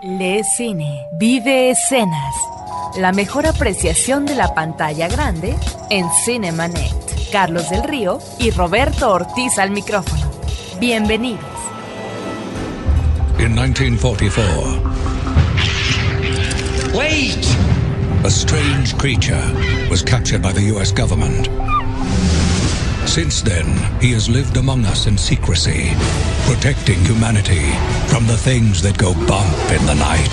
Le cine, vive escenas. La mejor apreciación de la pantalla grande en Cinemanet. Carlos del Río y Roberto Ortiz al micrófono. Bienvenidos. In 1944, Wait! a strange creature was captured by the US government. Since then, he has lived among us in secrecy, protecting humanity from the things that go bump in the night.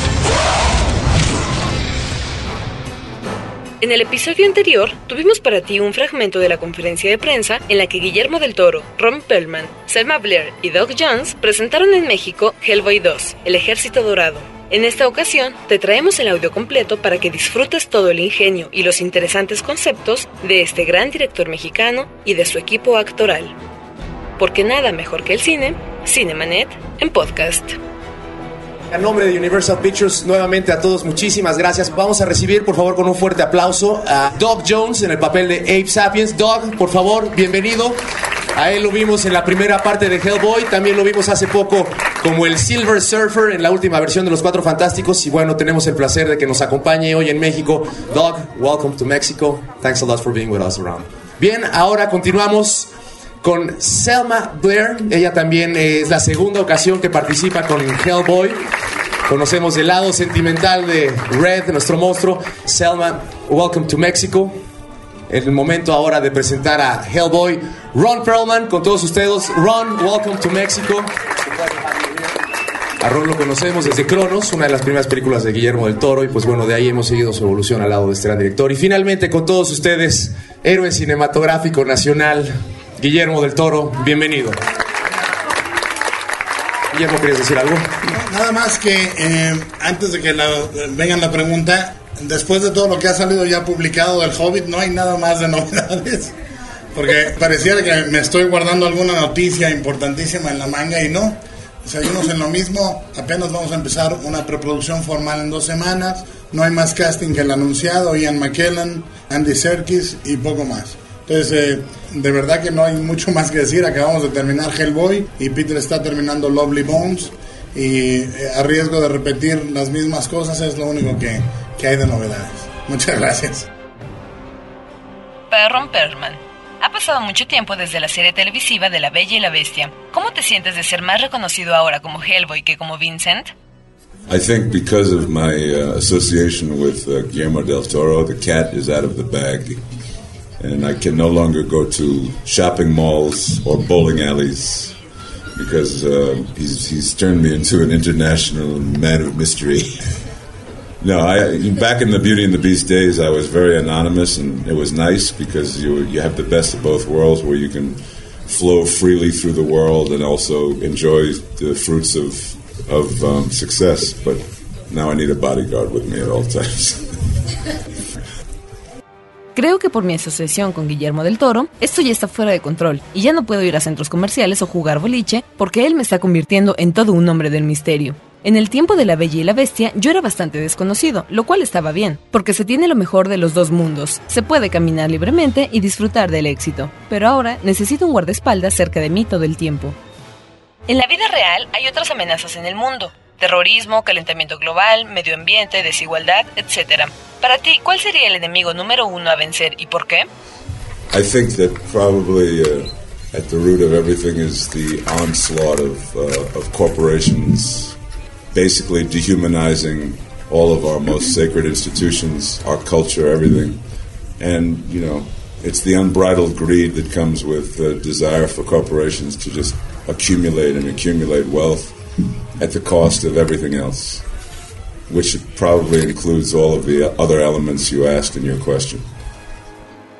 En el episodio anterior tuvimos para ti un fragmento de la conferencia de prensa en la que Guillermo del Toro, Ron Perlman, Selma Blair y Doug Jones presentaron en México Hellboy 2, El Ejército Dorado. En esta ocasión te traemos el audio completo para que disfrutes todo el ingenio y los interesantes conceptos de este gran director mexicano y de su equipo actoral. Porque nada mejor que el cine, Cinemanet en podcast. A nombre de Universal Pictures, nuevamente a todos, muchísimas gracias. Vamos a recibir, por favor, con un fuerte aplauso a Doug Jones en el papel de Ape Sapiens. Doug, por favor, bienvenido. A él lo vimos en la primera parte de Hellboy, también lo vimos hace poco como el Silver Surfer en la última versión de Los Cuatro Fantásticos. Y bueno, tenemos el placer de que nos acompañe hoy en México. Doug, welcome to Mexico. Thanks a lot for being with us around. Bien, ahora continuamos con Selma Blair. Ella también es la segunda ocasión que participa con Hellboy. Conocemos el lado sentimental de Red, nuestro monstruo. Selma, welcome to Mexico. El momento ahora de presentar a Hellboy. Ron Perlman, con todos ustedes. Ron, welcome to Mexico. A lo conocemos desde Cronos, una de las primeras películas de Guillermo del Toro, y pues bueno, de ahí hemos seguido su evolución al lado de este gran director. Y finalmente con todos ustedes, héroe cinematográfico nacional, Guillermo del Toro, bienvenido. Guillermo, ¿querías decir algo? Nada más que eh, antes de que vengan la pregunta, después de todo lo que ha salido ya publicado del Hobbit, no hay nada más de novedades. Porque pareciera que me estoy guardando alguna noticia importantísima en la manga y no. Seguimos en lo mismo, apenas vamos a empezar una preproducción formal en dos semanas. No hay más casting que el anunciado, Ian McKellen, Andy Serkis y poco más. Entonces, eh, de verdad que no hay mucho más que decir. Acabamos de terminar Hellboy y Peter está terminando Lovely Bones. Y eh, a riesgo de repetir las mismas cosas, es lo único que, que hay de novedades. Muchas gracias. Para Ron Perlman, ha pasado mucho tiempo desde la serie televisiva de La Bella y la Bestia. ¿Cómo te sientes de ser más reconocido ahora como Hellboy que como Vincent? I think because of my uh, association with uh, Guillermo del Toro, the cat is out of the bag. And I can no longer go to shopping malls or bowling alleys because uh, he's, he's turned me into an international man of mystery. no, I, back in the Beauty and the Beast days, I was very anonymous, and it was nice because you, you have the best of both worlds where you can flow freely through the world and also enjoy the fruits of, of um, success. But now I need a bodyguard with me at all times. Creo que por mi asociación con Guillermo del Toro, esto ya está fuera de control y ya no puedo ir a centros comerciales o jugar boliche porque él me está convirtiendo en todo un hombre del misterio. En el tiempo de La Bella y la Bestia yo era bastante desconocido, lo cual estaba bien, porque se tiene lo mejor de los dos mundos. Se puede caminar libremente y disfrutar del éxito, pero ahora necesito un guardaespaldas cerca de mí todo el tiempo. En la vida real hay otras amenazas en el mundo. Terrorismo, calentamiento global, medio ambiente, desigualdad, etc. Para ti, ¿cuál sería el enemigo número uno a vencer y por qué? I think that probably uh, at the root of everything is the onslaught of, uh, of corporations, basically dehumanizing all of our most sacred institutions, our culture, everything. And, you know, it's the unbridled greed that comes with the desire for corporations to just accumulate and accumulate wealth at the cost of everything else, which probably includes all of the other elements you asked in your question.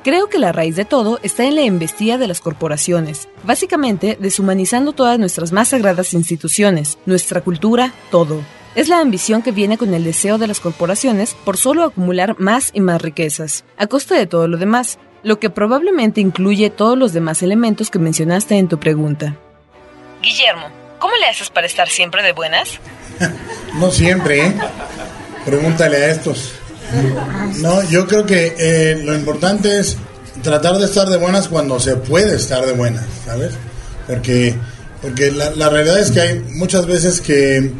Creo que la raíz de todo está en la embestida de las corporaciones, básicamente deshumanizando todas nuestras más sagradas instituciones, nuestra cultura, todo. Es la ambición que viene con el deseo de las corporaciones por solo acumular más y más riquezas, a costa de todo lo demás, lo que probablemente incluye todos los demás elementos que mencionaste en tu pregunta. Guillermo, ¿cómo le haces para estar siempre de buenas? No siempre, ¿eh? Pregúntale a estos. No, yo creo que eh, lo importante es tratar de estar de buenas cuando se puede estar de buenas, ¿sabes? Porque, porque la, realidad es que hay muchas veces que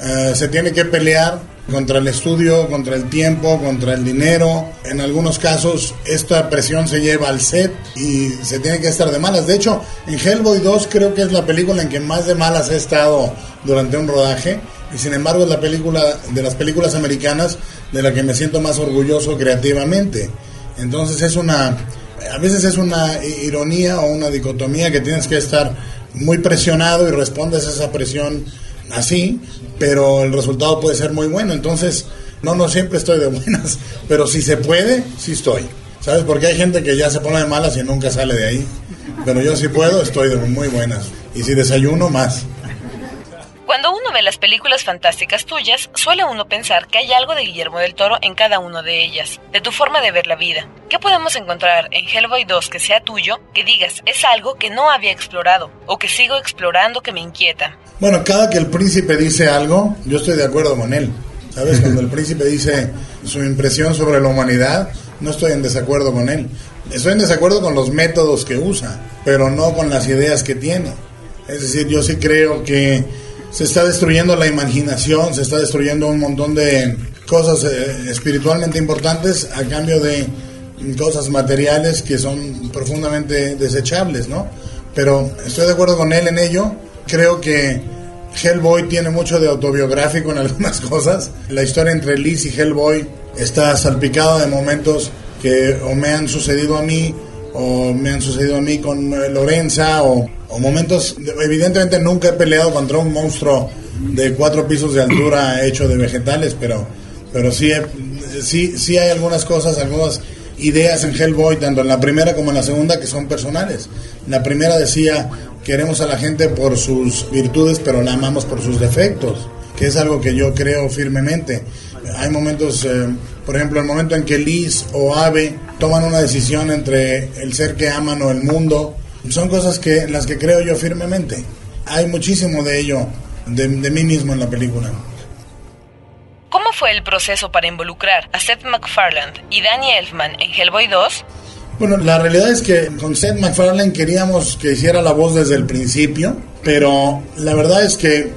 eh, se tiene que pelear contra el estudio, contra el tiempo, contra el dinero. En algunos casos esta presión se lleva al set y se tiene que estar de malas. De hecho, en Hellboy 2 creo que es la película en que más de malas he estado durante un rodaje y sin embargo es la película de las películas americanas de la que me siento más orgulloso creativamente. Entonces es una a veces es una ironía o una dicotomía que tienes que estar muy presionado y respondes a esa presión así, pero el resultado puede ser muy bueno. Entonces, no, no siempre estoy de buenas, pero si se puede, sí estoy. ¿Sabes? Porque hay gente que ya se pone de malas y nunca sale de ahí. Pero yo si puedo, estoy de muy buenas. Y si desayuno, más. Cuando uno ve las películas fantásticas tuyas, suele uno pensar que hay algo de Guillermo del Toro en cada una de ellas, de tu forma de ver la vida. ¿Qué podemos encontrar en Hellboy 2 que sea tuyo, que digas es algo que no había explorado o que sigo explorando que me inquieta? Bueno, cada que el príncipe dice algo, yo estoy de acuerdo con él. ¿Sabes? Cuando el príncipe dice su impresión sobre la humanidad, no estoy en desacuerdo con él. Estoy en desacuerdo con los métodos que usa, pero no con las ideas que tiene. Es decir, yo sí creo que se está destruyendo la imaginación, se está destruyendo un montón de cosas eh, espiritualmente importantes a cambio de cosas materiales que son profundamente desechables, ¿no? Pero estoy de acuerdo con él en ello. Creo que Hellboy tiene mucho de autobiográfico en algunas cosas. La historia entre Liz y Hellboy está salpicada de momentos que o me han sucedido a mí o me han sucedido a mí con eh, Lorenza o o momentos, evidentemente nunca he peleado contra un monstruo de cuatro pisos de altura hecho de vegetales, pero, pero sí, sí, sí hay algunas cosas, algunas ideas en Hellboy, tanto en la primera como en la segunda, que son personales. La primera decía, queremos a la gente por sus virtudes, pero la amamos por sus defectos, que es algo que yo creo firmemente. Hay momentos, eh, por ejemplo, el momento en que Liz o Ave toman una decisión entre el ser que aman o el mundo, son cosas que las que creo yo firmemente. Hay muchísimo de ello, de, mí mismo en la película. ¿Cómo fue el proceso para involucrar a Seth MacFarlane y Danny Elfman en Hellboy 2? Bueno, la realidad es que con Seth MacFarlane queríamos que hiciera la voz desde el principio, pero la verdad es que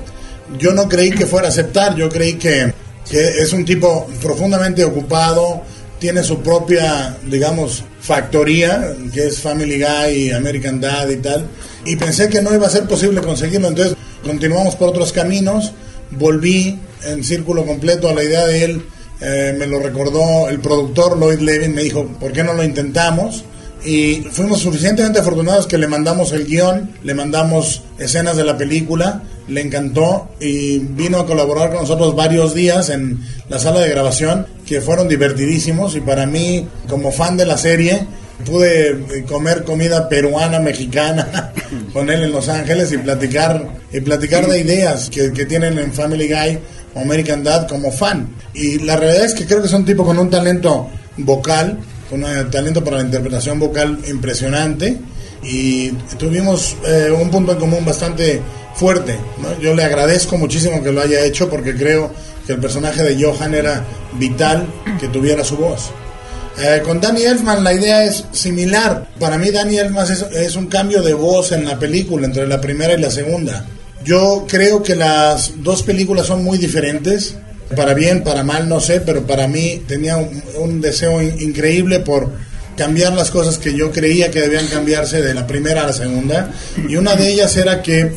yo no creí que fuera a aceptar, yo creí que, que es un tipo profundamente ocupado, tiene su propia, digamos, factoría, que es Family Guy, American Dad y tal, y pensé que no iba a ser posible conseguirlo, entonces continuamos por otros caminos, volví en círculo completo a la idea de él, eh, me lo recordó el productor Lloyd Levin, me dijo, ¿por qué no lo intentamos? Y fuimos suficientemente afortunados que le mandamos el guion, le mandamos escenas de la película, le encantó y vino a colaborar con nosotros varios días en la sala de grabación que fueron divertidísimos y para mí como fan de la serie pude comer comida peruana, mexicana con él en Los Ángeles y platicar, y platicar de ideas que, que tienen en Family Guy o American Dad como fan. Y la realidad es que creo que es un tipo con un talento vocal un talento para la interpretación vocal impresionante y tuvimos eh, un punto en común bastante fuerte. Yo le agradezco muchísimo que lo haya hecho porque creo que el personaje de Johan era vital que tuviera su voz. Eh, con Danny Elfman la idea es similar. Para mí Danny Elfman es un cambio de voz en la película entre la primera y la segunda. Yo creo que las dos películas son muy diferentes para bien, para mal, no sé, pero para mí tenía un, deseo increíble por cambiar las cosas que yo creía que debían cambiarse de la primera a la segunda. Y una de ellas era que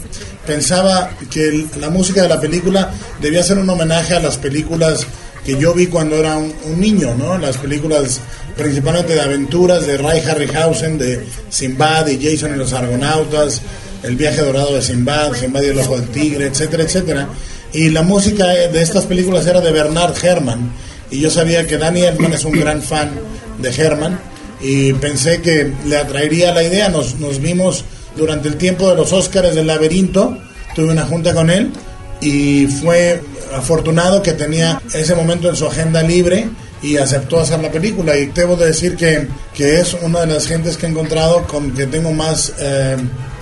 pensaba que la música de la película debía ser un homenaje a las películas que yo vi cuando era un, niño, ¿no? Las películas principalmente de aventuras de Ray Harryhausen, de Sinbad y Jason y los Argonautas, El viaje dorado de Sinbad, Sinbad y el ojo del tigre, etcétera, etcétera. Y la música de estas películas era de Bernard Herrmann. Y yo sabía que Danny Elfman es un gran fan de Herrmann. Y pensé que le atraería la idea. Nos, nos vimos durante el tiempo de los Óscares del laberinto. Tuve una junta con él. Y fue afortunado que tenía ese momento en su agenda libre y aceptó hacer la película. Y debo de decir que, que es una de las gentes que he encontrado con que tengo más, eh,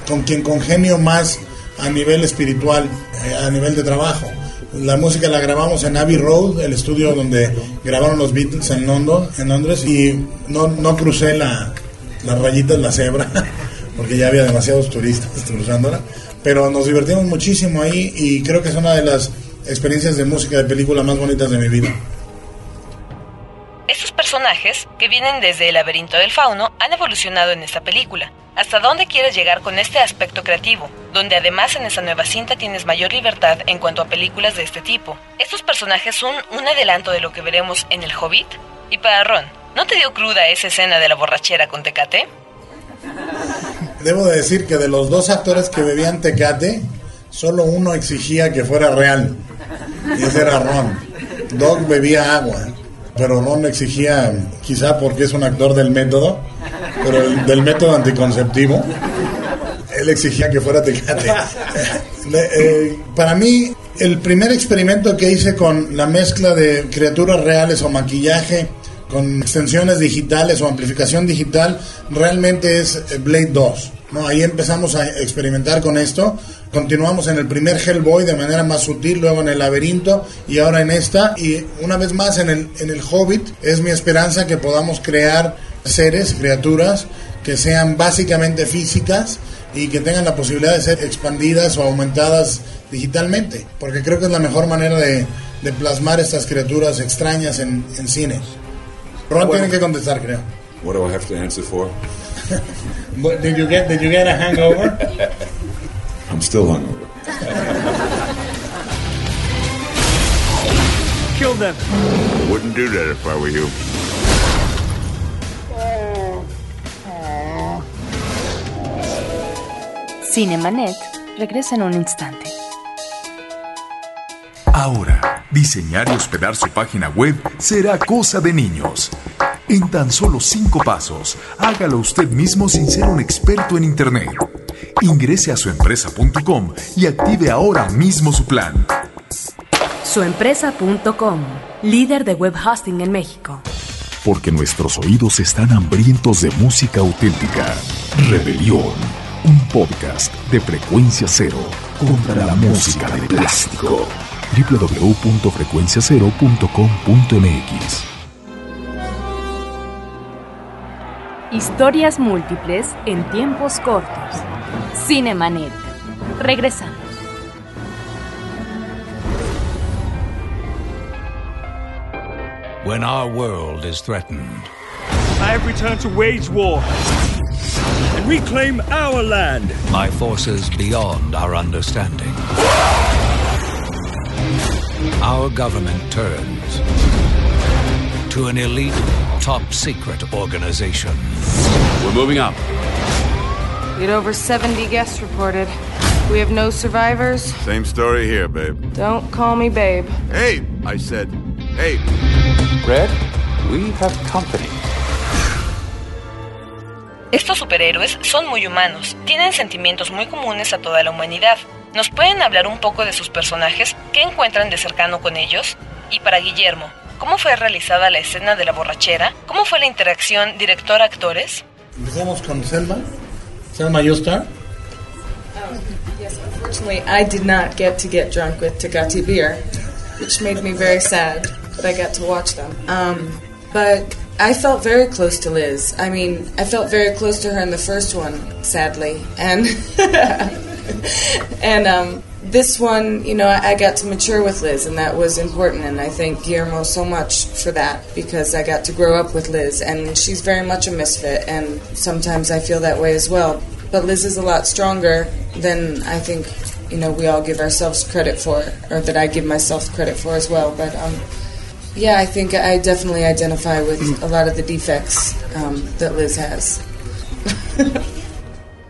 con quien congenio más a nivel espiritual, eh, a nivel de trabajo. La música la grabamos en Abbey Road, el estudio donde grabaron los Beatles en London, en Londres, y no, no crucé la, las rayitas, la cebra, porque ya había demasiados turistas cruzándola, pero nos divertimos muchísimo ahí y creo que es una de las experiencias de música de película más bonitas de mi vida. Personajes, que vienen desde el laberinto del fauno, han evolucionado en esta película. ¿Hasta dónde quieres llegar con este aspecto creativo? Donde además en esta nueva cinta tienes mayor libertad en cuanto a películas de este tipo. ¿Estos personajes son un adelanto de lo que veremos en El Hobbit? Y para Ron, ¿no te dio cruda esa escena de la borrachera con Tecate? Debo de decir que de los dos actores que bebían Tecate, solo uno exigía que fuera real. Y ese era Ron. Doc bebía agua pero Ron exigía, quizá porque es un actor del método, pero del método anticonceptivo, él exigía que fuera Tecate. Eh, para mí, el primer experimento que hice con la mezcla de criaturas reales o maquillaje con extensiones digitales o amplificación digital realmente es Blade 2. ¿No? Ahí empezamos a experimentar con esto Continuamos en el primer Hellboy de manera más sutil, luego en el laberinto y ahora en esta. Y una vez más en el, en el Hobbit es mi esperanza que podamos crear seres, criaturas que sean básicamente físicas y que tengan la posibilidad de ser expandidas o aumentadas digitalmente, porque creo que es la mejor manera de, de plasmar estas criaturas extrañas en, en cine. Ron tiene que contestar, creo. What do I have to answer for? did you get Did you get a hangover? I'm still hungover. Kill them. Wouldn't do that if I were you. Cinemanet regresa en un instante. Ahora, diseñar y hospedar su página web será cosa de niños. En tan solo cinco pasos, hágalo usted mismo sin ser un experto en Internet. Ingrese a suempresa.com y active ahora mismo su plan. Suempresa.com, líder de web hosting en México. Porque nuestros oídos están hambrientos de música auténtica. Rebelión, un podcast de frecuencia cero contra la música de plástico. www.frecuenciacero.com.mx Historias múltiples en tiempos cortos. Cinemanet. Regresamos. When our world is threatened, I have returned to wage war and reclaim our land. by forces beyond our understanding, our government turns to an elite, top secret organization. We're moving up. We had over 70 guests reported. We have no survivors. Same story here, babe. Don't call me babe. Hey, I said, hey. Red, we have company. Estos superhéroes son muy humanos, tienen sentimientos muy comunes a toda la humanidad. ¿Nos pueden hablar un poco de sus personajes? ¿Qué encuentran de cercano con ellos? Y para Guillermo, ¿cómo fue realizada la escena de la borrachera? ¿Cómo fue la interacción director-actores? Empezamos con Selma. Selma Yostar. Yes, unfortunately, I did not get to get drunk with Tagati beer, which made me very sad, but I got to watch them. Um, but I felt very close to Liz. I mean, I felt very close to her in the first one, sadly. And and um, this one, you know, I, got to mature with Liz, and that was important. And I thank Guillermo so much for that because I got to grow up with Liz, and she's very much a misfit, and sometimes I feel that way as well. But Liz is a lot stronger than I think, you know, we all give ourselves credit for, or that I give myself credit for as well. But um, yeah, I think I definitely identify with a lot of the defects um, that Liz has.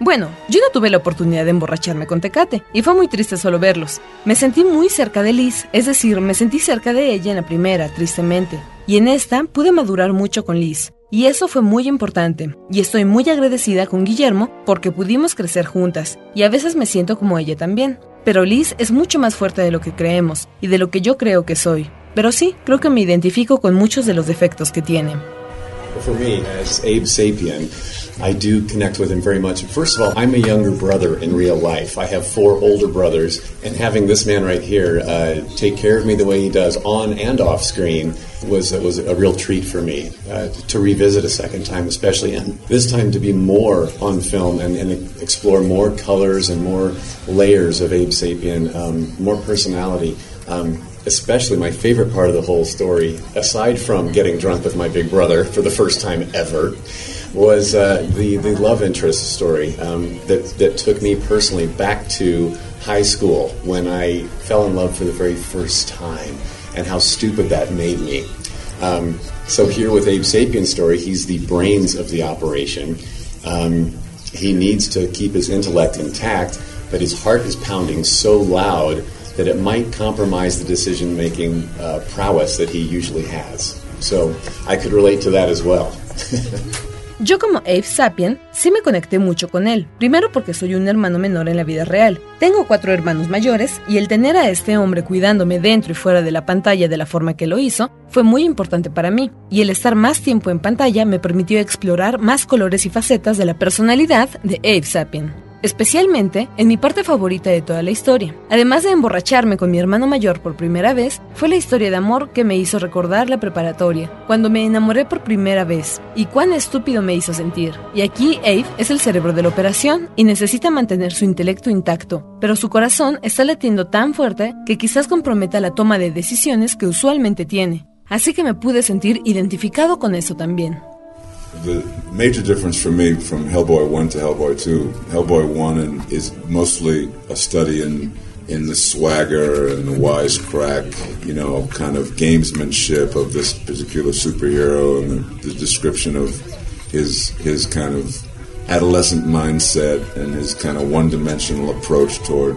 Bueno, yo no tuve la oportunidad de emborracharme con Tecate, y fue muy triste solo verlos. Me sentí muy cerca de Liz, es decir, me sentí cerca de ella en la primera, tristemente. Y en esta pude madurar mucho con Liz. Y eso fue muy importante, y estoy muy agradecida con Guillermo porque pudimos crecer juntas, y a veces me siento como ella también. Pero Liz es mucho más fuerte de lo que creemos, y de lo que yo creo que soy. Pero sí, creo que me identifico con muchos de los defectos que tiene. For me, as Abe Sapien, I do connect with him very much. First of all, I'm a younger brother in real life. I have four older brothers, and having this man right here uh, take care of me the way he does on and off screen was was a real treat for me uh, to revisit a second time, especially, and this time to be more on film and, and explore more colors and more layers of Abe Sapien, um, more personality Um, especially my favorite part of the whole story, aside from getting drunk with my big brother for the first time ever, was uh, the the love interest story um, that that took me personally back to high school when I fell in love for the very first time, and how stupid that made me. Um, so here with Abe Sapien's story, he's the brains of the operation. Um, he needs to keep his intellect intact, but his heart is pounding so loud that it might compromise the decision making uh, prowess that he usually has. So I could relate to that as well. Yo como Abe Sapien sí me conecté mucho con él, primero porque soy un hermano menor en la vida real. Tengo cuatro hermanos mayores y el tener a este hombre cuidándome dentro y fuera de la pantalla de la forma que lo hizo fue muy importante para mí, y el estar más tiempo en pantalla me permitió explorar más colores y facetas de la personalidad de Abe Sapien especialmente en mi parte favorita de toda la historia. Además de emborracharme con mi hermano mayor por primera vez, fue la historia de amor que me hizo recordar la preparatoria, cuando me enamoré por primera vez, y cuán estúpido me hizo sentir. Y aquí Abe es el cerebro de la operación y necesita mantener su intelecto intacto, pero su corazón está latiendo tan fuerte que quizás comprometa la toma de decisiones que usualmente tiene. Así que me pude sentir identificado con eso también. The major difference for me from Hellboy 1 to Hellboy 2, Hellboy 1 is mostly a study in in the swagger and the wisecrack, you know, kind of gamesmanship of this particular superhero and the, the description of his his kind of adolescent mindset and his kind of one-dimensional approach toward,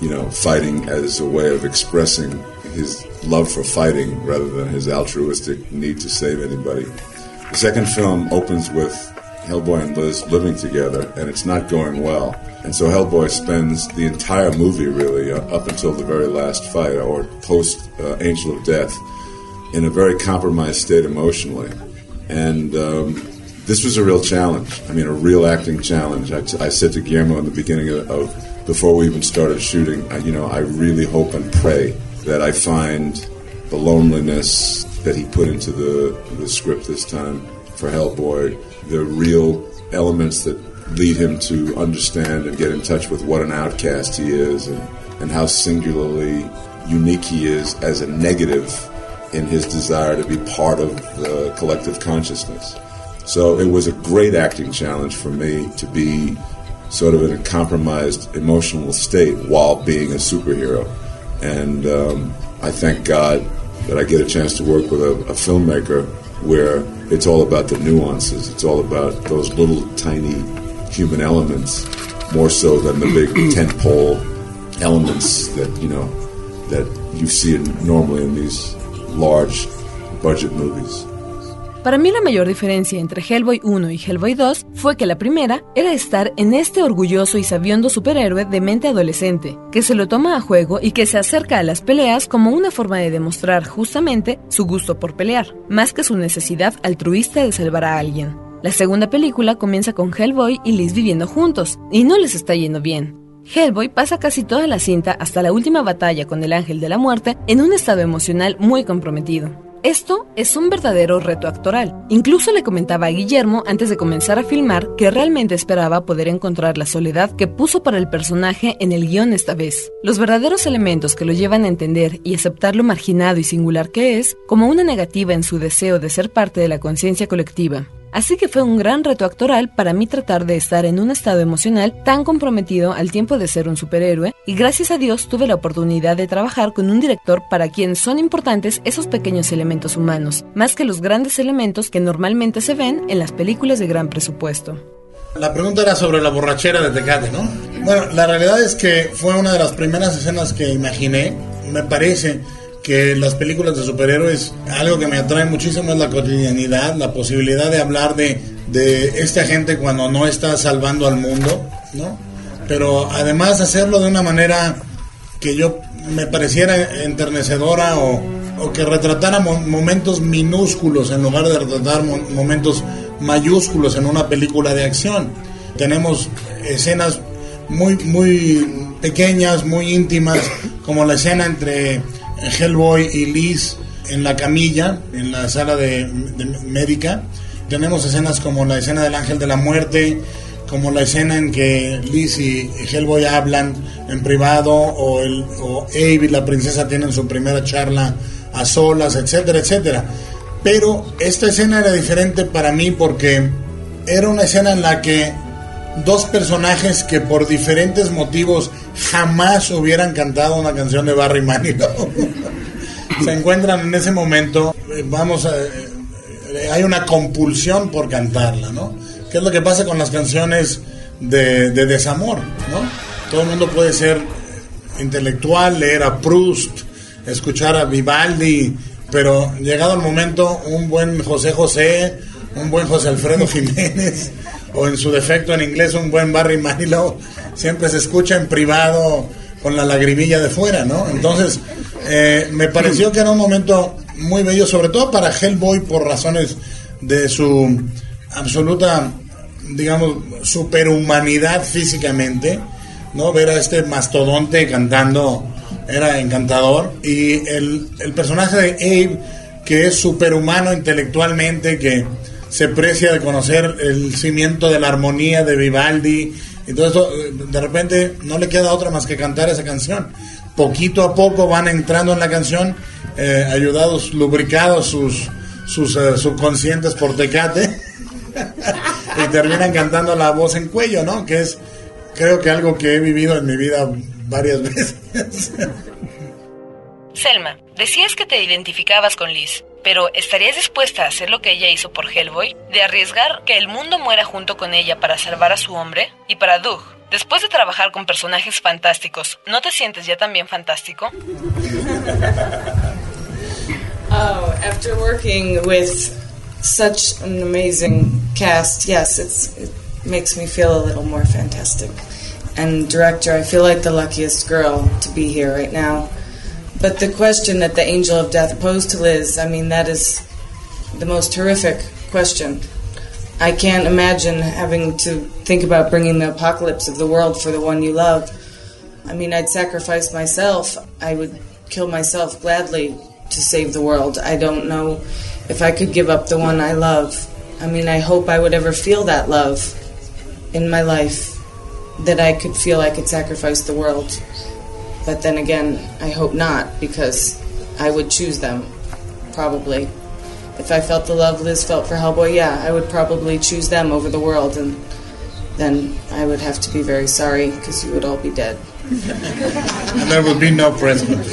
you know, fighting as a way of expressing his love for fighting rather than his altruistic need to save anybody. The second film opens with Hellboy and Liz living together, and it's not going well. And so Hellboy spends the entire movie, really, uh, up until the very last fight or post uh, Angel of Death, in a very compromised state emotionally. And um, this was a real challenge. I mean, a real acting challenge. I, t- I said to Guillermo in the beginning of, of before we even started shooting, I, you know, I really hope and pray that I find the loneliness that he put into the, the script this time for Hellboy, the real elements that lead him to understand and get in touch with what an outcast he is and, and how singularly unique he is as a negative in his desire to be part of the collective consciousness. So it was a great acting challenge for me to be sort of in a compromised emotional state while being a superhero. And um, I thank God that I get a chance to work with a, a filmmaker where it's all about the nuances. It's all about those little tiny human elements more so than the big tentpole elements that you know that you see in, normally in these large budget movies. Para mí la mayor diferencia entre Hellboy 1 y Hellboy 2 fue que la primera era estar en este orgulloso y sabiondo superhéroe de mente adolescente, que se lo toma a juego y que se acerca a las peleas como una forma de demostrar justamente su gusto por pelear, más que su necesidad altruista de salvar a alguien. La segunda película comienza con Hellboy y Liz viviendo juntos, y no les está yendo bien. Hellboy pasa casi toda la cinta hasta la última batalla con el Ángel de la Muerte en un estado emocional muy comprometido. Esto es un verdadero reto actoral. Incluso le comentaba a Guillermo antes de comenzar a filmar que realmente esperaba poder encontrar la soledad que puso para el personaje en el guion esta vez. Los verdaderos elementos que lo llevan a entender y aceptar lo marginado y singular que es, como una negativa en su deseo de ser parte de la conciencia colectiva. Así que fue un gran reto actoral para mí tratar de estar en un estado emocional tan comprometido al tiempo de ser un superhéroe y gracias a Dios tuve la oportunidad de trabajar con un director para quien son importantes esos pequeños elementos humanos, más que los grandes elementos que normalmente se ven en las películas de gran presupuesto. La pregunta era sobre la borrachera de Tecate, ¿no? Bueno, la realidad es que fue una de las primeras escenas que imaginé, me parece que las películas de superhéroes, algo que me atrae muchísimo es la cotidianidad, la posibilidad de hablar de, de esta gente cuando no está salvando al mundo, ¿no? Pero además hacerlo de una manera que yo me pareciera enternecedora o, o que retratara momentos minúsculos en lugar de retratar momentos mayúsculos en una película de acción. Tenemos escenas muy, muy pequeñas, muy íntimas, como la escena entre Hellboy y Liz en la camilla, en la sala de, médica. Tenemos escenas como la escena del ángel de la muerte, como la escena en que Liz y Hellboy hablan en privado o, el, o Abe y la princesa tienen su primera charla a solas, etcétera, etcétera. Pero esta escena era diferente para mí porque era una escena en la que dos personajes que por diferentes motivos jamás hubieran cantado una canción de Barry Manilow se encuentran en ese momento, eh, vamos eh, hay una compulsión por cantarla, ¿no? ¿Qué es lo que pasa con las canciones de, de desamor, ¿no? Todo el mundo puede ser intelectual, leer a Proust, escuchar a Vivaldi, pero llegado el momento, un buen José José, un buen José Alfredo Jiménez, o en su defecto en inglés, un buen Barry Manilow, siempre se escucha en privado con la lagrimilla de fuera, ¿no? Entonces, eh, me pareció que era un momento muy bello, sobre todo para Hellboy por razones de su absoluta, digamos, superhumanidad físicamente, ¿no? Ver a este mastodonte cantando era encantador. Y el, el personaje de Abe, que es superhumano intelectualmente, que se precia de conocer el cimiento de la armonía de Vivaldi todo eso, de repente no le queda otra más que cantar esa canción. Poquito a poco van entrando en la canción, eh, ayudados, lubricados sus, sus eh, subconscientes por tecate, y terminan cantando la voz en cuello, ¿no? Que es, creo que algo que he vivido en mi vida varias veces. Selma, decías que te identificabas con Liz, pero ¿estarías dispuesta a hacer lo que ella hizo por Hellboy? ¿De arriesgar que el mundo muera junto con ella para salvar a su hombre? Y para Doug, después de trabajar con personajes fantásticos, ¿no te sientes ya también fantástico? Oh, after working with such an amazing cast, yes, it's, it makes me feel a little more fantastic. And director, I feel like the luckiest girl to be here right now. But the question that the angel of death posed to Liz, I mean, that is the most horrific question. I can't imagine having to think about bringing the apocalypse of the world for the one you love. I mean, I'd sacrifice myself. I would kill myself gladly to save the world. I don't know if I could give up the one I love. I mean, I hope I would ever feel that love in my life, that I could feel I could sacrifice the world. But then again, I hope not, because I would choose them, probably. If I felt the love Liz felt for Hellboy, yeah, I would probably choose them over the world, and then I would have to be very sorry, because you would all be dead. And there would be no present.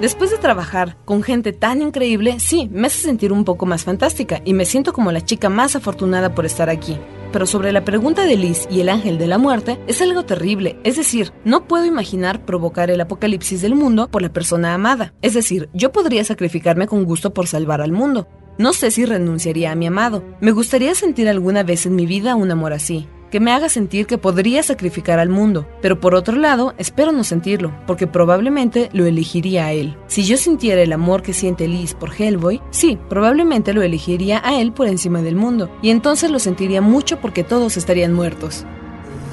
Después de trabajar con gente tan increíble, sí, me hace sentir un poco más fantástica y me siento como la chica más afortunada por estar aquí. Pero sobre la pregunta de Liz y el ángel de la muerte, es algo terrible. Es decir, no puedo imaginar provocar el apocalipsis del mundo por la persona amada. Es decir, yo podría sacrificarme con gusto por salvar al mundo. No sé si renunciaría a mi amado. Me gustaría sentir alguna vez en mi vida un amor así que me haga sentir que podría sacrificar al mundo, pero por otro lado, espero no sentirlo, porque probablemente lo elegiría a él. Si yo sintiera el amor que siente Liz por Hellboy, sí, probablemente lo elegiría a él por encima del mundo, y entonces lo sentiría mucho porque todos estarían muertos.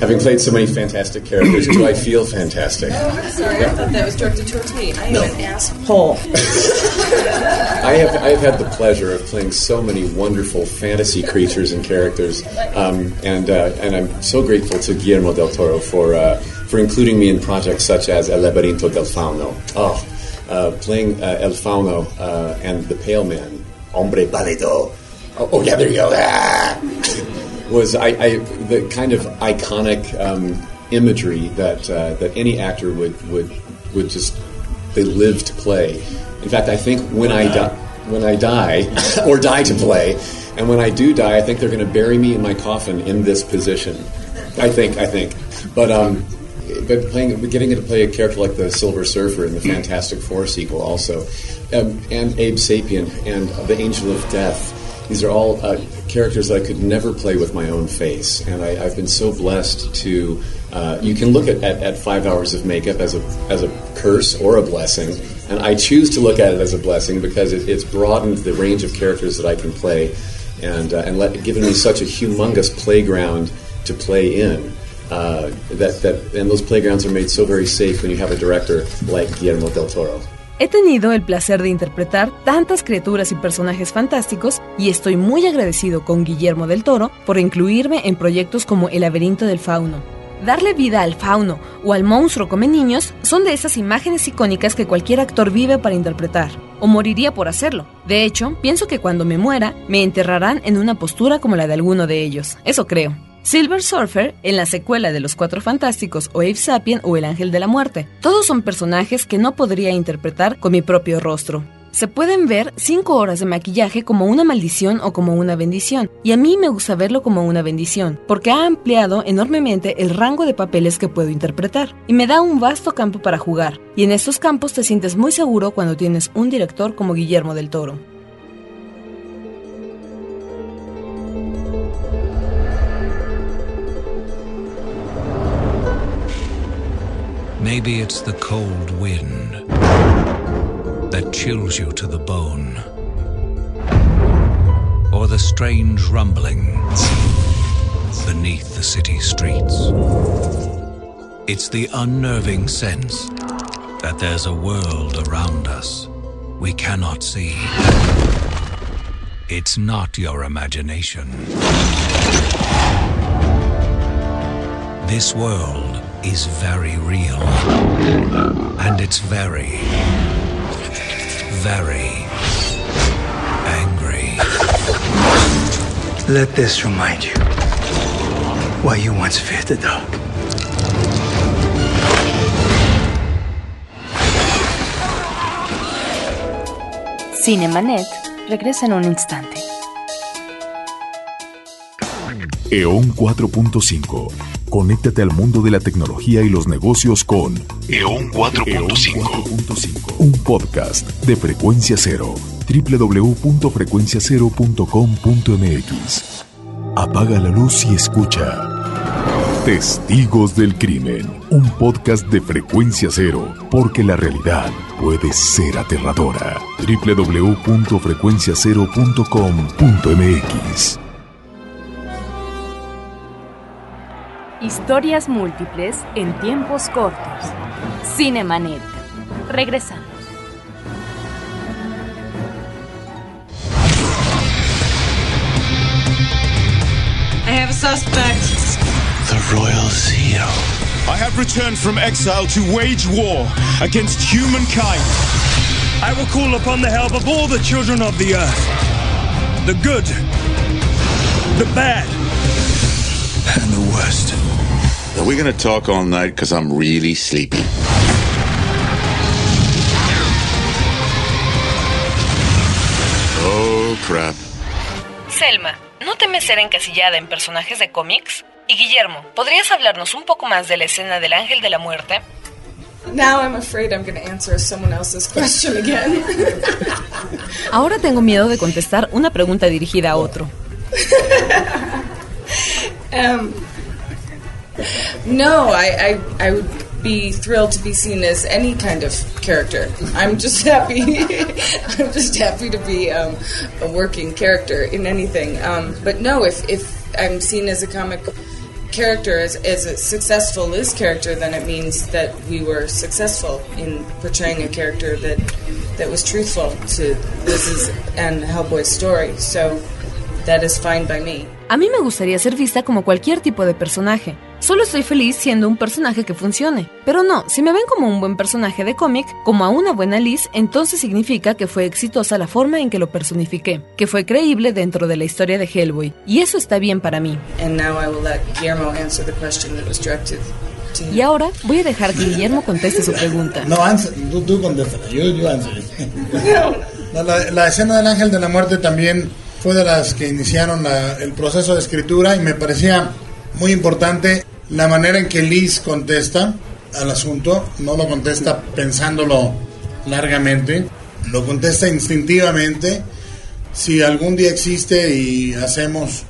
Having played so many fantastic characters, do I feel fantastic? Oh, I'm sorry, I thought that was directed towards me. I am an asshole. I have I have had the pleasure of playing so many wonderful fantasy creatures and characters, um, and uh, and I'm so grateful to Guillermo del Toro for uh, for including me in projects such as El Laberinto del Fauno. Oh, uh, playing uh, El Fauno uh, and the Pale Man, Hombre Pálido. Oh, oh yeah, there you go. Ah! Was I, I the kind of iconic um, imagery that uh, that any actor would would would just they live to play. In fact, I think when I die, when I die, or die to play, and when I do die, I think they're going to bury me in my coffin in this position. I think, I think, but um, but playing, getting to play a character like the Silver Surfer in the Fantastic Four sequel, also, um, and Abe Sapien and the Angel of Death. These are all uh, characters that I could never play with my own face, and I, I've been so blessed to. Uh, you can look at, at, at five hours of makeup as a as a curse or a blessing, and I choose to look at it as a blessing because it, it's broadened the range of characters that I can play, and uh, and let, given me such a humongous playground to play in. Uh, that, that and those playgrounds are made so very safe when you have a director like Guillermo del Toro. He tenido el placer de interpretar tantas criaturas y personajes fantásticos y estoy muy agradecido con Guillermo del Toro por incluirme en proyectos como El laberinto del fauno. Darle vida al fauno o al monstruo come niños son de esas imágenes icónicas que cualquier actor vive para interpretar, o moriría por hacerlo. De hecho, pienso que cuando me muera, me enterrarán en una postura como la de alguno de ellos. Eso creo. Silver Surfer, en la secuela de Los Cuatro Fantásticos o Ape Sapien o El Ángel de la Muerte. Todos son personajes que no podría interpretar con mi propio rostro. Se pueden ver 5 horas de maquillaje como una maldición o como una bendición, y a mí me gusta verlo como una bendición, porque ha ampliado enormemente el rango de papeles que puedo interpretar, y me da un vasto campo para jugar, y en estos campos te sientes muy seguro cuando tienes un director como Guillermo del Toro. Maybe it's the cold wind that chills you to the bone, or the strange rumbling beneath the city streets. It's the unnerving sense that there's a world around us we cannot see. It's not your imagination. This world is very real. And it's very, very angry. Let this remind you why you once feared the dark. Cinemanet regresa en un instante. EON 4.5. Conéctate al mundo de la tecnología y los negocios con EON 4.5. Un podcast de frecuencia cero. www.frecuenciacero.com.mx. Apaga la luz y escucha. Testigos del Crimen, un podcast de frecuencia cero, porque la realidad puede ser aterradora. www.frecuenciacero.com.mx. Historias múltiples en tiempos cortos. Cinemanet. Regresamos. I have a suspect. The Royal Seal. I have returned from exile to wage war against humankind. I will call upon the help of all the children of the earth. The good, the bad, And the worst. Are we going to talk all night? Because I'm really sleepy. Oh, crap. Selma, ¿no temes ser encasillada en personajes de cómics? Y Guillermo, ¿podrías hablarnos un poco más de la escena del Ángel de la Muerte? Now I'm afraid I'm going to answer someone else's question again. Ahora tengo miedo de contestar una pregunta dirigida a otro. um, no, I, I, I would be thrilled to be seen as any kind of character. I'm just happy. I'm just happy to be um, a working character in anything. Um, but no, if, if I'm seen as a comic character, as, as a successful Liz character, then it means that we were successful in portraying a character that that was truthful to Liz's and Hellboy's story. So that is fine by me. A mí me gustaría ser vista como cualquier tipo de personaje. Solo estoy feliz siendo un personaje que funcione. Pero no, si me ven como un buen personaje de cómic, como a una buena Liz, entonces significa que fue exitosa la forma en que lo personifiqué, que fue creíble dentro de la historia de Hellboy. Y eso está bien para mí. And now I will let Guillermo answer the question that was directed to him. Y ahora voy a dejar que Guillermo conteste su pregunta. No, answer, tú, tú contéstala, yo, yo answer. No, la, la escena del ángel de la muerte también fue de las que iniciaron la- el proceso de escritura y me parecía muy importante la manera en que Liz contesta al asunto, no lo contesta pensándolo largamente, lo contesta instintivamente. Si algún día existe y hacemos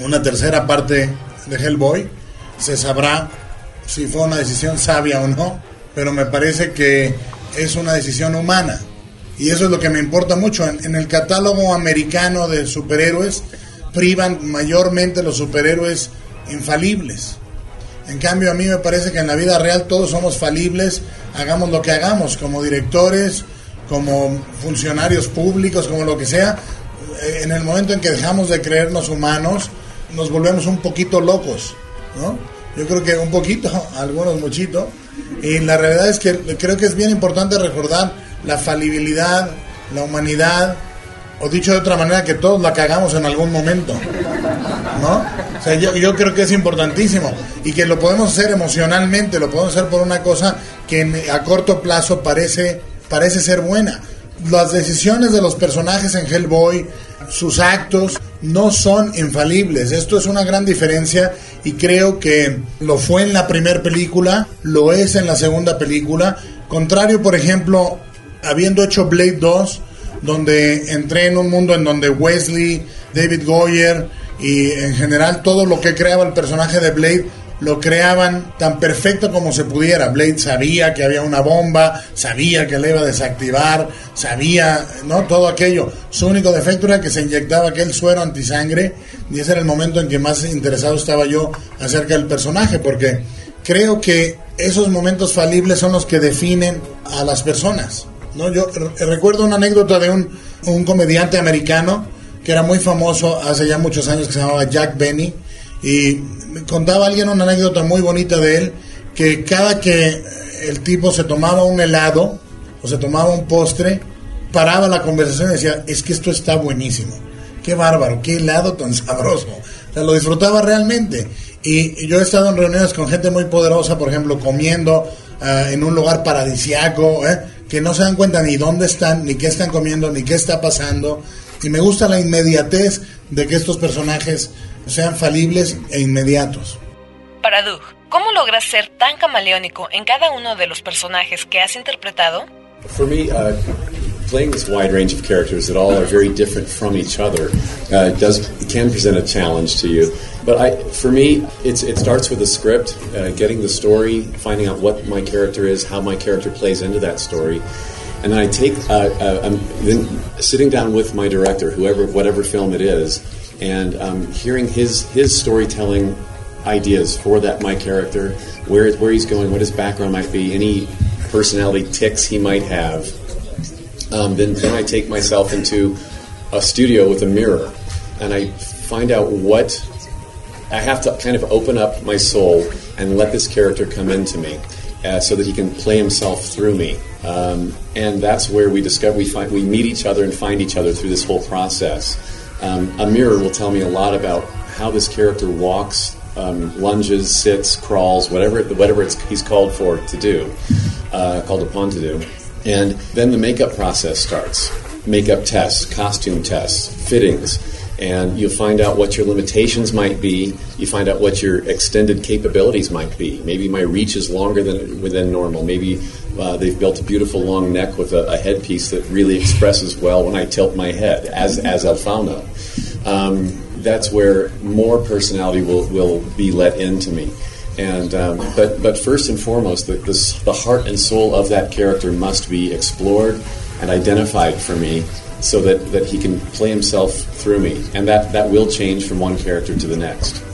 una tercera parte de Hellboy, se sabrá si fue una decisión sabia o no, pero me parece que es una decisión humana. Y eso es lo que me importa mucho. En, el catálogo americano de superhéroes privan mayormente los superhéroes infalibles. En cambio, a mí me parece que en la vida real todos somos falibles, hagamos lo que hagamos, como directores, como funcionarios públicos, como lo que sea, eh, en el momento en que dejamos de creernos humanos, nos volvemos un poquito locos, ¿no? Yo creo que un poquito, algunos muchito. Y la realidad es que creo que es bien importante recordar la falibilidad, la humanidad, o dicho de otra manera, que todos la cagamos en algún momento. ¿No? O sea, yo, creo que es importantísimo y que lo podemos hacer emocionalmente, lo podemos hacer por una cosa que a corto plazo parece, parece ser buena. Las decisiones de los personajes en Hellboy, sus actos, no son infalibles. Esto es una gran diferencia y creo que lo fue en la primera película, lo es en la segunda película. Contrario, por ejemplo, habiendo hecho Blade 2, donde entré en un mundo en donde Wesley, David Goyer y en general todo lo que creaba el personaje de Blade lo creaban tan perfecto como se pudiera. Blade sabía que había una bomba, sabía que le iba a desactivar, sabía, ¿no? Todo aquello. Su único defecto era que se inyectaba aquel suero antisangre y ese era el momento en que más interesado estaba yo acerca del personaje, porque creo que esos momentos falibles son los que definen a las personas. ¿No? Yo recuerdo una anécdota de un, un comediante americano que era muy famoso hace ya muchos años que se llamaba Jack Benny y contaba alguien una anécdota muy bonita de él que cada que el tipo se tomaba un helado o se tomaba un postre paraba la conversación y decía es que esto está buenísimo qué bárbaro qué helado tan sabroso o sea, lo disfrutaba realmente y yo he estado en reuniones con gente muy poderosa por ejemplo comiendo ah, en un lugar paradisiaco ¿eh? Que no se dan cuenta ni dónde están, ni qué están comiendo, ni qué está pasando. Y me gusta la inmediatez de que estos personajes sean falibles e inmediatos. Para Doug, ¿cómo logras ser tan camaleónico en cada uno de los personajes que has interpretado? For me, uh, playing this wide range of characters that all are very different from each other uh, does can present a challenge to you. But I, for me, it's, it starts with a script, uh, getting the story, finding out what my character is, how my character plays into that story, and then I take, uh, uh, I'm then sitting down with my director, whoever, whatever film it is, and um, hearing his his storytelling ideas for that my character, where where he's going, what his background might be, any personality ticks he might have. Um, then then I take myself into a studio with a mirror, and I find out what I have to kind of open up my soul and let this character come into me, uh, so that he can play himself through me. Um, and that's where we discover we find we meet each other and find each other through this whole process. Um, a mirror will tell me a lot about how this character walks, um, lunges, sits, crawls, whatever whatever he's called for to do, uh, called upon to do. And then the makeup process starts. Makeup tests, costume tests, fittings, and you find out what your limitations might be. You find out what your extended capabilities might be. Maybe my reach is longer than than normal. Maybe uh, they've built a beautiful long neck with a, a, headpiece that really expresses well when I tilt my head, as as Alfano. Um, that's where more personality will, will be let into me. And um, but but first and foremost, the, the the heart and soul of that character must be explored and identified for me so that, that he can play himself through me. And that, that will change from one character to the next.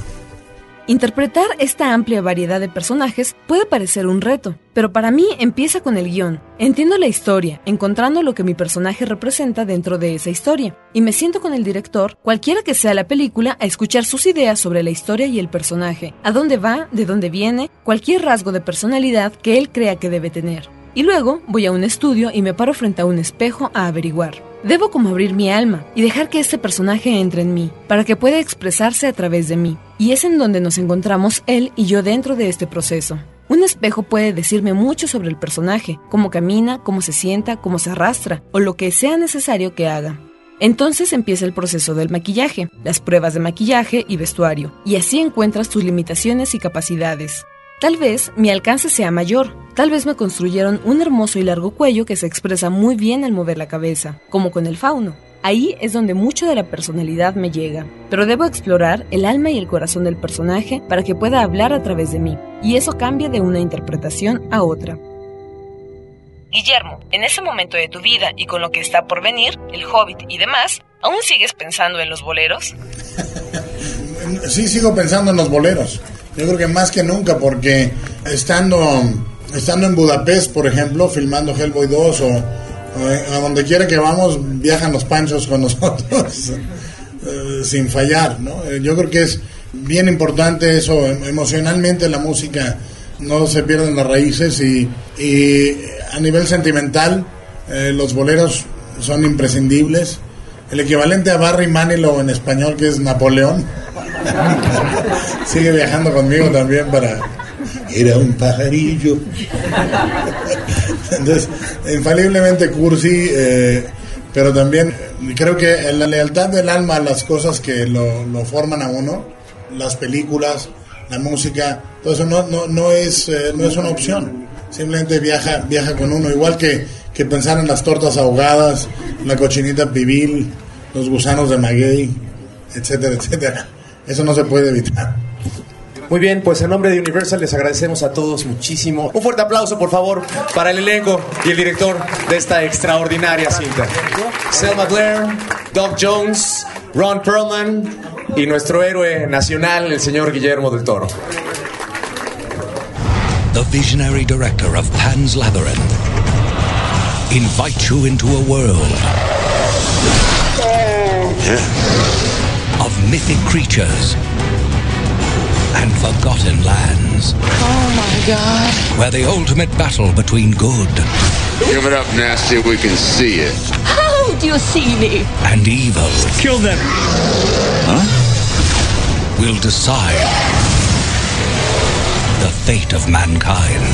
Interpretar esta amplia variedad de personajes puede parecer un reto, pero para mí empieza con el guion. Entiendo la historia, encontrando lo que mi personaje representa dentro de esa historia, y me siento con el director, cualquiera que sea la película, a escuchar sus ideas sobre la historia y el personaje, a dónde va, de dónde viene, cualquier rasgo de personalidad que él crea que debe tener. Y luego voy a un estudio y me paro frente a un espejo a averiguar. Debo como abrir mi alma y dejar que este personaje entre en mí, para que pueda expresarse a través de mí. Y es en donde nos encontramos él y yo dentro de este proceso. Un espejo puede decirme mucho sobre el personaje, cómo camina, cómo se sienta, cómo se arrastra, o lo que sea necesario que haga. Entonces empieza el proceso del maquillaje, las pruebas de maquillaje y vestuario, y así encuentras tus limitaciones y capacidades. Tal vez mi alcance sea mayor, tal vez me construyeron un hermoso y largo cuello que se expresa muy bien al mover la cabeza, como con el fauno. Ahí es donde mucho de la personalidad me llega, pero debo explorar el alma y el corazón del personaje para que pueda hablar a través de mí, y eso cambia de una interpretación a otra. Guillermo, en ese momento de tu vida y con lo que está por venir, el hobbit y demás, ¿aún sigues pensando en los boleros? sí, sigo pensando en los boleros. Yo creo que más que nunca, porque estando, estando en Budapest, por ejemplo, filmando Hellboy 2 o, Eh, A donde quiera que vamos, viajan los panchos con nosotros, eh, sin fallar, ¿no? Eh, Yo creo que es bien importante eso, em- emocionalmente la música no se pierden las raíces y, y a nivel sentimental eh, los boleros son imprescindibles. El equivalente a Barry Manilow en español, que es Napoleón, sigue viajando conmigo también para... Era un pajarillo. Entonces, infaliblemente cursi, eh, pero también creo que la lealtad del alma a las cosas que lo, lo forman a uno, las películas, la música, todo eso no, no, no, es, eh, no es una opción. Simplemente viaja, viaja con uno, igual que, que pensar en las tortas ahogadas, la cochinita pibil, los gusanos de maguey, etcétera, etcétera. Eso no se puede evitar. Muy bien, pues en nombre de Universal les agradecemos a todos muchísimo. Un fuerte aplauso, por favor, para el elenco y el director de esta extraordinaria cinta. Selma Blair, Doug Jones, Ron Perlman y nuestro héroe nacional, el señor Guillermo del Toro. the visionary director of Pan's Labyrinth, invites you into a world mythic creatures and forgotten lands. Oh my god. Where the ultimate battle between good Give it up, Nasty. We can see it. How do you see me? and evil Kill them. will decide the fate of mankind.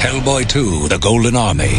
Hellboy 2, The Golden Army.